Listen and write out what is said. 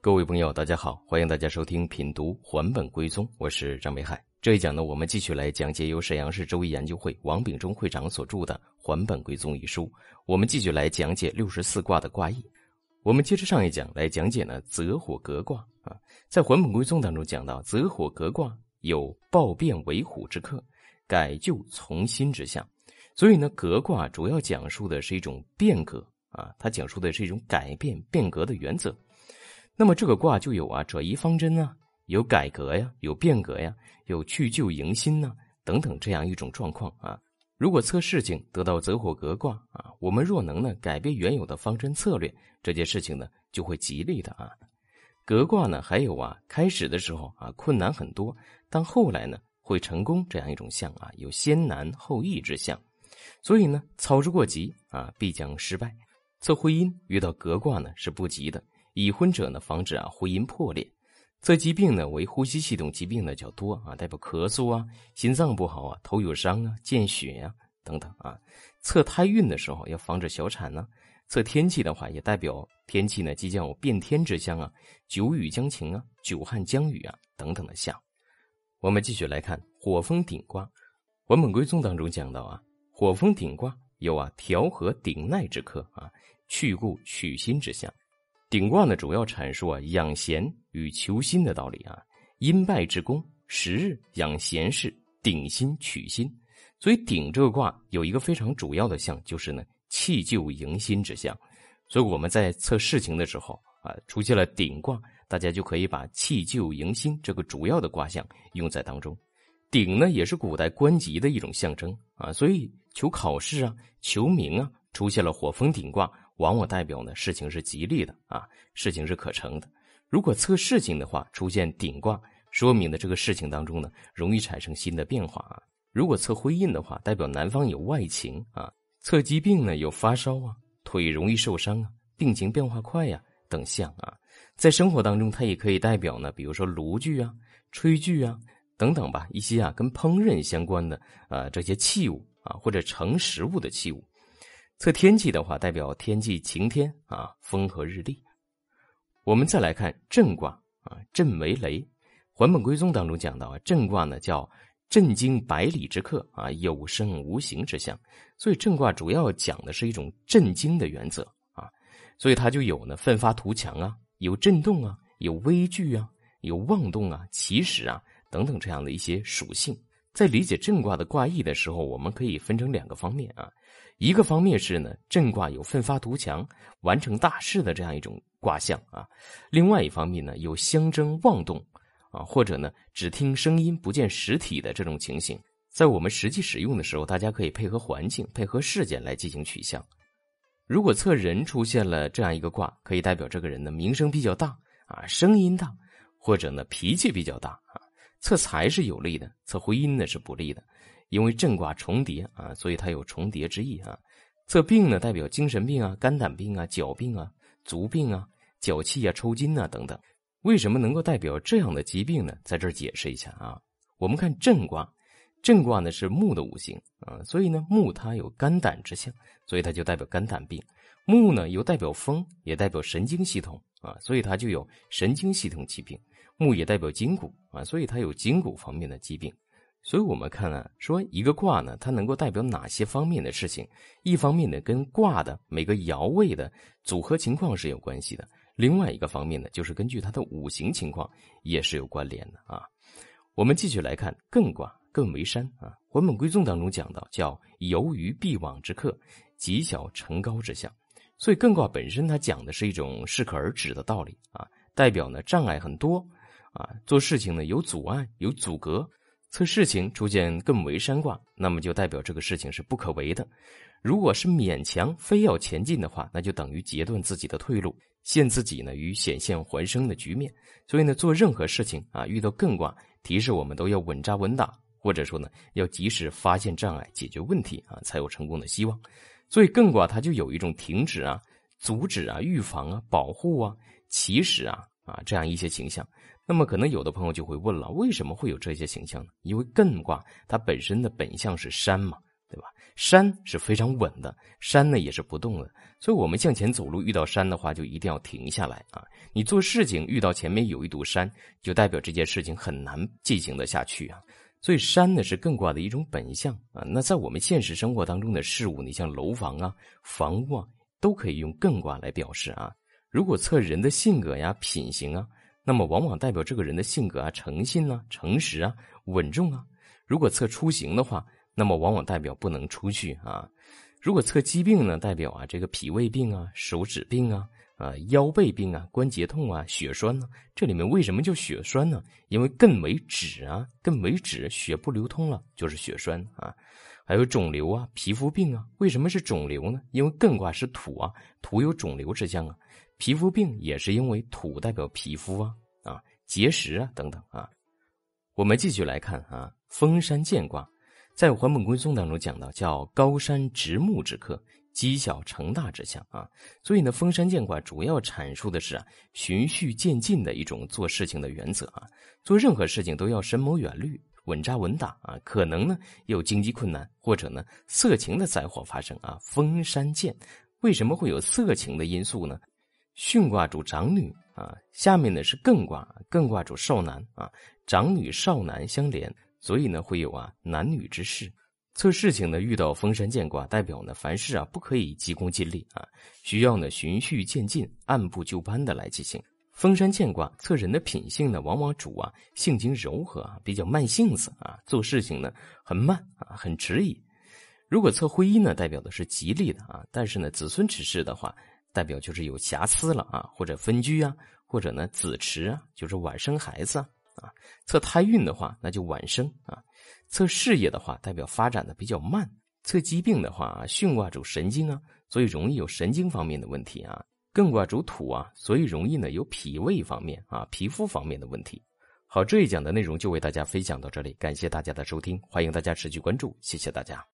各位朋友，大家好，欢迎大家收听品读《还本归宗》，我是张北海。这一讲呢，我们继续来讲解由沈阳市周易研究会王秉忠会长所著的《还本归宗》一书。我们继续来讲解六十四卦的卦意。我们接着上一讲来讲解呢，泽火革卦啊，在《还本归宗》当中讲到，泽火革卦有暴变为虎之克，改旧从新之象。所以呢，革卦主要讲述的是一种变革啊，它讲述的是一种改变变革的原则。那么这个卦就有啊转移方针啊，有改革呀，有变革呀，有去旧迎新呐等等这样一种状况啊。如果测事情得到泽火革卦啊，我们若能呢改变原有的方针策略，这件事情呢就会吉利的啊。革卦呢还有啊开始的时候啊困难很多，但后来呢会成功这样一种象啊，有先难后易之象。所以呢操之过急啊必将失败。测婚姻遇到革卦呢是不吉的。已婚者呢，防止啊婚姻破裂；测疾病呢，为呼吸系统疾病呢较多啊，代表咳嗽啊、心脏不好啊、头有伤啊、见血呀等等啊。测胎运的时候要防止小产呢。测天气的话，也代表天气呢即将有变天之象啊，久雨将晴啊、久旱将雨啊等等的象。我们继续来看火风顶卦，《文本归宗》当中讲到啊，火风顶卦有啊调和顶耐之克啊，去故取新之象。鼎卦呢，主要阐述啊养贤与求新的道理啊。因败之功，时日养贤士，鼎新取新。所以鼎这个卦有一个非常主要的象，就是呢弃旧迎新之象。所以我们在测事情的时候啊，出现了鼎卦，大家就可以把弃旧迎新这个主要的卦象用在当中。鼎呢，也是古代官级的一种象征啊，所以求考试啊、求名啊，出现了火风鼎卦。往往代表呢事情是吉利的啊，事情是可成的。如果测事情的话，出现顶卦，说明的这个事情当中呢容易产生新的变化啊。如果测婚姻的话，代表男方有外情啊。测疾病呢有发烧啊，腿容易受伤啊，病情变化快呀等象啊。在生活当中，它也可以代表呢，比如说炉具啊、炊具啊等等吧，一些啊跟烹饪相关的啊这些器物啊，或者盛食物的器物。测天气的话，代表天气晴天啊，风和日丽。我们再来看震卦啊，震为雷。还本归宗当中讲到啊，震卦呢叫震惊百里之客啊，有声无形之象。所以震卦主要讲的是一种震惊的原则啊，所以它就有呢奋发图强啊，有震动啊，有危惧啊，有妄动啊，起始啊等等这样的一些属性。在理解震卦的卦意的时候，我们可以分成两个方面啊。一个方面是呢，震卦有奋发图强、完成大事的这样一种卦象啊；另外一方面呢，有相争妄动啊，或者呢只听声音不见实体的这种情形。在我们实际使用的时候，大家可以配合环境、配合事件来进行取向。如果测人出现了这样一个卦，可以代表这个人的名声比较大啊，声音大，或者呢脾气比较大啊。测财是有利的，测婚姻呢是不利的。因为震卦重叠啊，所以它有重叠之意啊。测病呢，代表精神病啊、肝胆病啊、脚病啊、足病啊、脚气啊、抽筋啊等等。为什么能够代表这样的疾病呢？在这儿解释一下啊。我们看震卦，震卦呢是木的五行啊，所以呢木它有肝胆之象，所以它就代表肝胆病。木呢又代表风，也代表神经系统啊，所以它就有神经系统疾病。木也代表筋骨啊，所以它有筋骨方面的疾病。所以我们看啊，说一个卦呢，它能够代表哪些方面的事情？一方面呢，跟卦的每个爻位的组合情况是有关系的；另外一个方面呢，就是根据它的五行情况也是有关联的啊。我们继续来看艮卦，艮为山啊，《还本归宗》当中讲到，叫游于必往之客，极小成高之象。所以艮卦本身它讲的是一种适可而止的道理啊，代表呢障碍很多啊，做事情呢有阻碍有阻隔。测事情出现艮为山卦，那么就代表这个事情是不可为的。如果是勉强非要前进的话，那就等于截断自己的退路，陷自己呢于险象环生的局面。所以呢，做任何事情啊，遇到艮卦，提示我们都要稳扎稳打，或者说呢，要及时发现障碍，解决问题啊，才有成功的希望。所以艮卦它就有一种停止啊、阻止啊、预防啊、保护啊、起始啊啊这样一些形象。那么可能有的朋友就会问了，为什么会有这些形象呢？因为艮卦它本身的本相是山嘛，对吧？山是非常稳的，山呢也是不动的，所以我们向前走路遇到山的话，就一定要停下来啊！你做事情遇到前面有一堵山，就代表这件事情很难进行的下去啊！所以山呢是艮卦的一种本相啊。那在我们现实生活当中的事物，你像楼房啊、房屋啊，都可以用艮卦来表示啊。如果测人的性格呀、品行啊，那么往往代表这个人的性格啊、诚信啊、诚实啊、稳重啊。如果测出行的话，那么往往代表不能出去啊。如果测疾病呢，代表啊这个脾胃病啊、手指病啊、啊腰背病啊、关节痛啊、血栓呢。这里面为什么叫血栓呢？因为艮为止啊，艮为止，血不流通了就是血栓啊。还有肿瘤啊、皮肤病啊，为什么是肿瘤呢？因为艮卦是土啊，土有肿瘤之象啊。皮肤病也是因为土代表皮肤啊啊结石啊等等啊。我们继续来看啊。封山见卦，在《还本归宗》当中讲到，叫高山直木之克，积小成大之象啊。所以呢，封山见卦主要阐述的是啊，循序渐进的一种做事情的原则啊。做任何事情都要深谋远虑，稳扎稳打啊。可能呢有经济困难，或者呢色情的灾祸发生啊。封山见，为什么会有色情的因素呢？巽卦主长女啊，下面呢是艮卦，艮卦主少男啊，长女少男相连。所以呢，会有啊男女之事。测事情呢，遇到封山见卦，代表呢凡事啊不可以急功近利啊，需要呢循序渐进、按部就班的来进行。封山见卦测人的品性呢，往往主啊性情柔和啊，比较慢性子啊，做事情呢很慢啊，很迟疑。如果测婚姻呢，代表的是吉利的啊，但是呢子孙之事的话，代表就是有瑕疵了啊，或者分居啊，或者呢子迟啊，就是晚生孩子啊。啊，测胎运的话，那就晚生啊；测事业的话，代表发展的比较慢；测疾病的话，巽卦主神经啊，所以容易有神经方面的问题啊；艮卦主土啊，所以容易呢有脾胃方面啊、皮肤方面的问题。好，这一讲的内容就为大家分享到这里，感谢大家的收听，欢迎大家持续关注，谢谢大家。